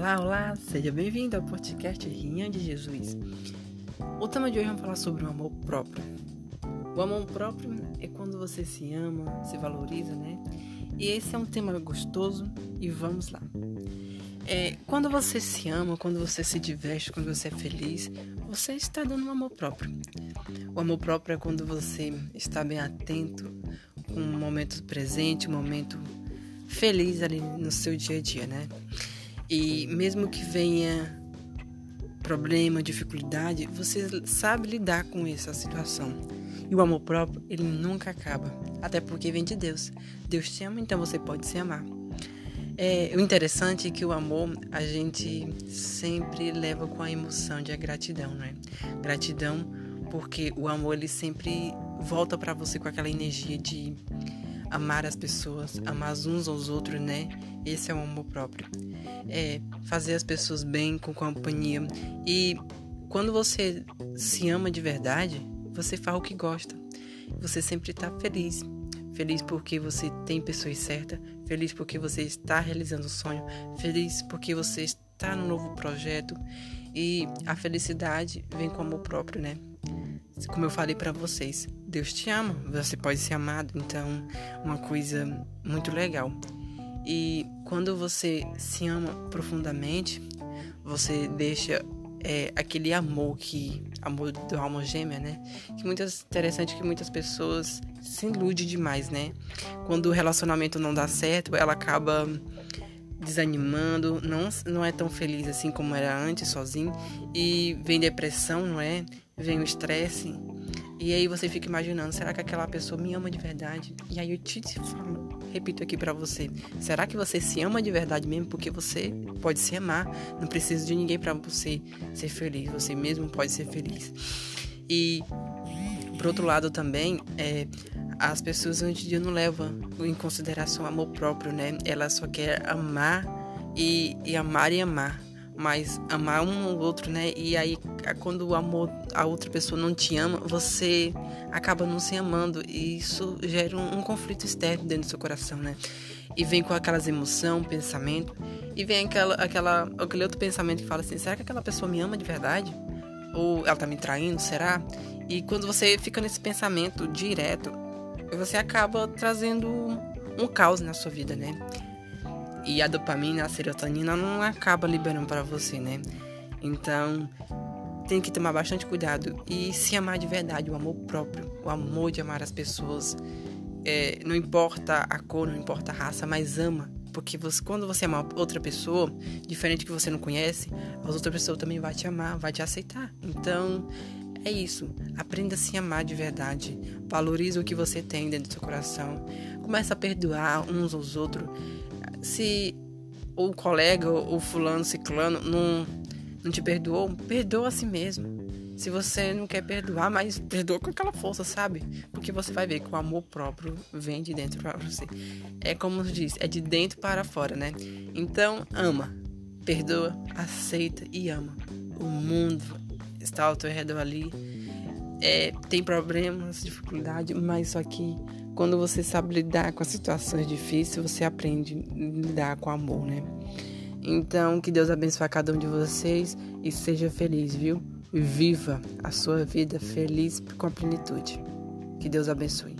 Olá, olá, seja bem-vindo ao podcast Rinha de Jesus. O tema de hoje vamos falar sobre o amor próprio. O amor próprio é quando você se ama, se valoriza, né? E esse é um tema gostoso e vamos lá. É, quando você se ama, quando você se diverte, quando você é feliz, você está dando um amor próprio. O amor próprio é quando você está bem atento com o momento presente, o momento feliz ali no seu dia a dia, né? E mesmo que venha problema, dificuldade, você sabe lidar com essa situação. E o amor próprio, ele nunca acaba, até porque vem de Deus. Deus te ama, então você pode se amar. É, o interessante é que o amor a gente sempre leva com a emoção de gratidão, né? Gratidão porque o amor ele sempre volta para você com aquela energia de amar as pessoas, amar uns aos outros, né? Esse é o amor próprio. É fazer as pessoas bem com companhia. E quando você se ama de verdade, você faz o que gosta. Você sempre está feliz. Feliz porque você tem pessoas certas, feliz porque você está realizando o sonho, feliz porque você está no novo projeto e a felicidade vem com amor próprio, né? Como eu falei para vocês, Deus te ama, você pode ser amado, então uma coisa muito legal. E quando você se ama profundamente, você deixa é, aquele amor que amor do alma gêmea, né? Que muitas interessante que muitas pessoas se iludem demais, né? Quando o relacionamento não dá certo, ela acaba desanimando, não não é tão feliz assim como era antes sozinho e vem depressão, não é? Vem o estresse, e aí você fica imaginando, será que aquela pessoa me ama de verdade? E aí eu te falo, repito aqui para você, será que você se ama de verdade mesmo? Porque você pode se amar, não precisa de ninguém para você ser feliz, você mesmo pode ser feliz. E por outro lado também, é, as pessoas hoje em dia não levam em consideração amor próprio, né? Ela só quer amar e, e amar e amar mas amar um ao outro, né? E aí, quando o amor, a outra pessoa não te ama, você acaba não se amando e isso gera um, um conflito externo dentro do seu coração, né? E vem com aquelas emoções, pensamento, e vem aquela, aquela, aquele outro pensamento que fala assim: será que aquela pessoa me ama de verdade? Ou ela tá me traindo? Será? E quando você fica nesse pensamento direto, você acaba trazendo um caos na sua vida, né? E a dopamina, a serotonina não acaba liberando para você, né? Então, tem que tomar bastante cuidado e se amar de verdade, o amor próprio, o amor de amar as pessoas. É, não importa a cor, não importa a raça, mas ama. Porque você, quando você ama outra pessoa, diferente que você não conhece, a outra pessoa também vai te amar, vai te aceitar. Então, é isso. Aprenda a se amar de verdade. Valorize o que você tem dentro do seu coração. Comece a perdoar uns aos outros se o colega, o fulano, ciclano, não, não te perdoou, perdoa a si mesmo. Se você não quer perdoar, mas perdoa com aquela força, sabe? Porque você vai ver que o amor próprio vem de dentro para você. É como diz, é de dentro para fora, né? Então, ama, perdoa, aceita e ama. O mundo está ao teu redor ali. É, tem problemas, dificuldade, mas só que quando você sabe lidar com as situações difíceis, você aprende a lidar com amor, né? Então, que Deus abençoe a cada um de vocês e seja feliz, viu? Viva a sua vida feliz com a plenitude. Que Deus abençoe.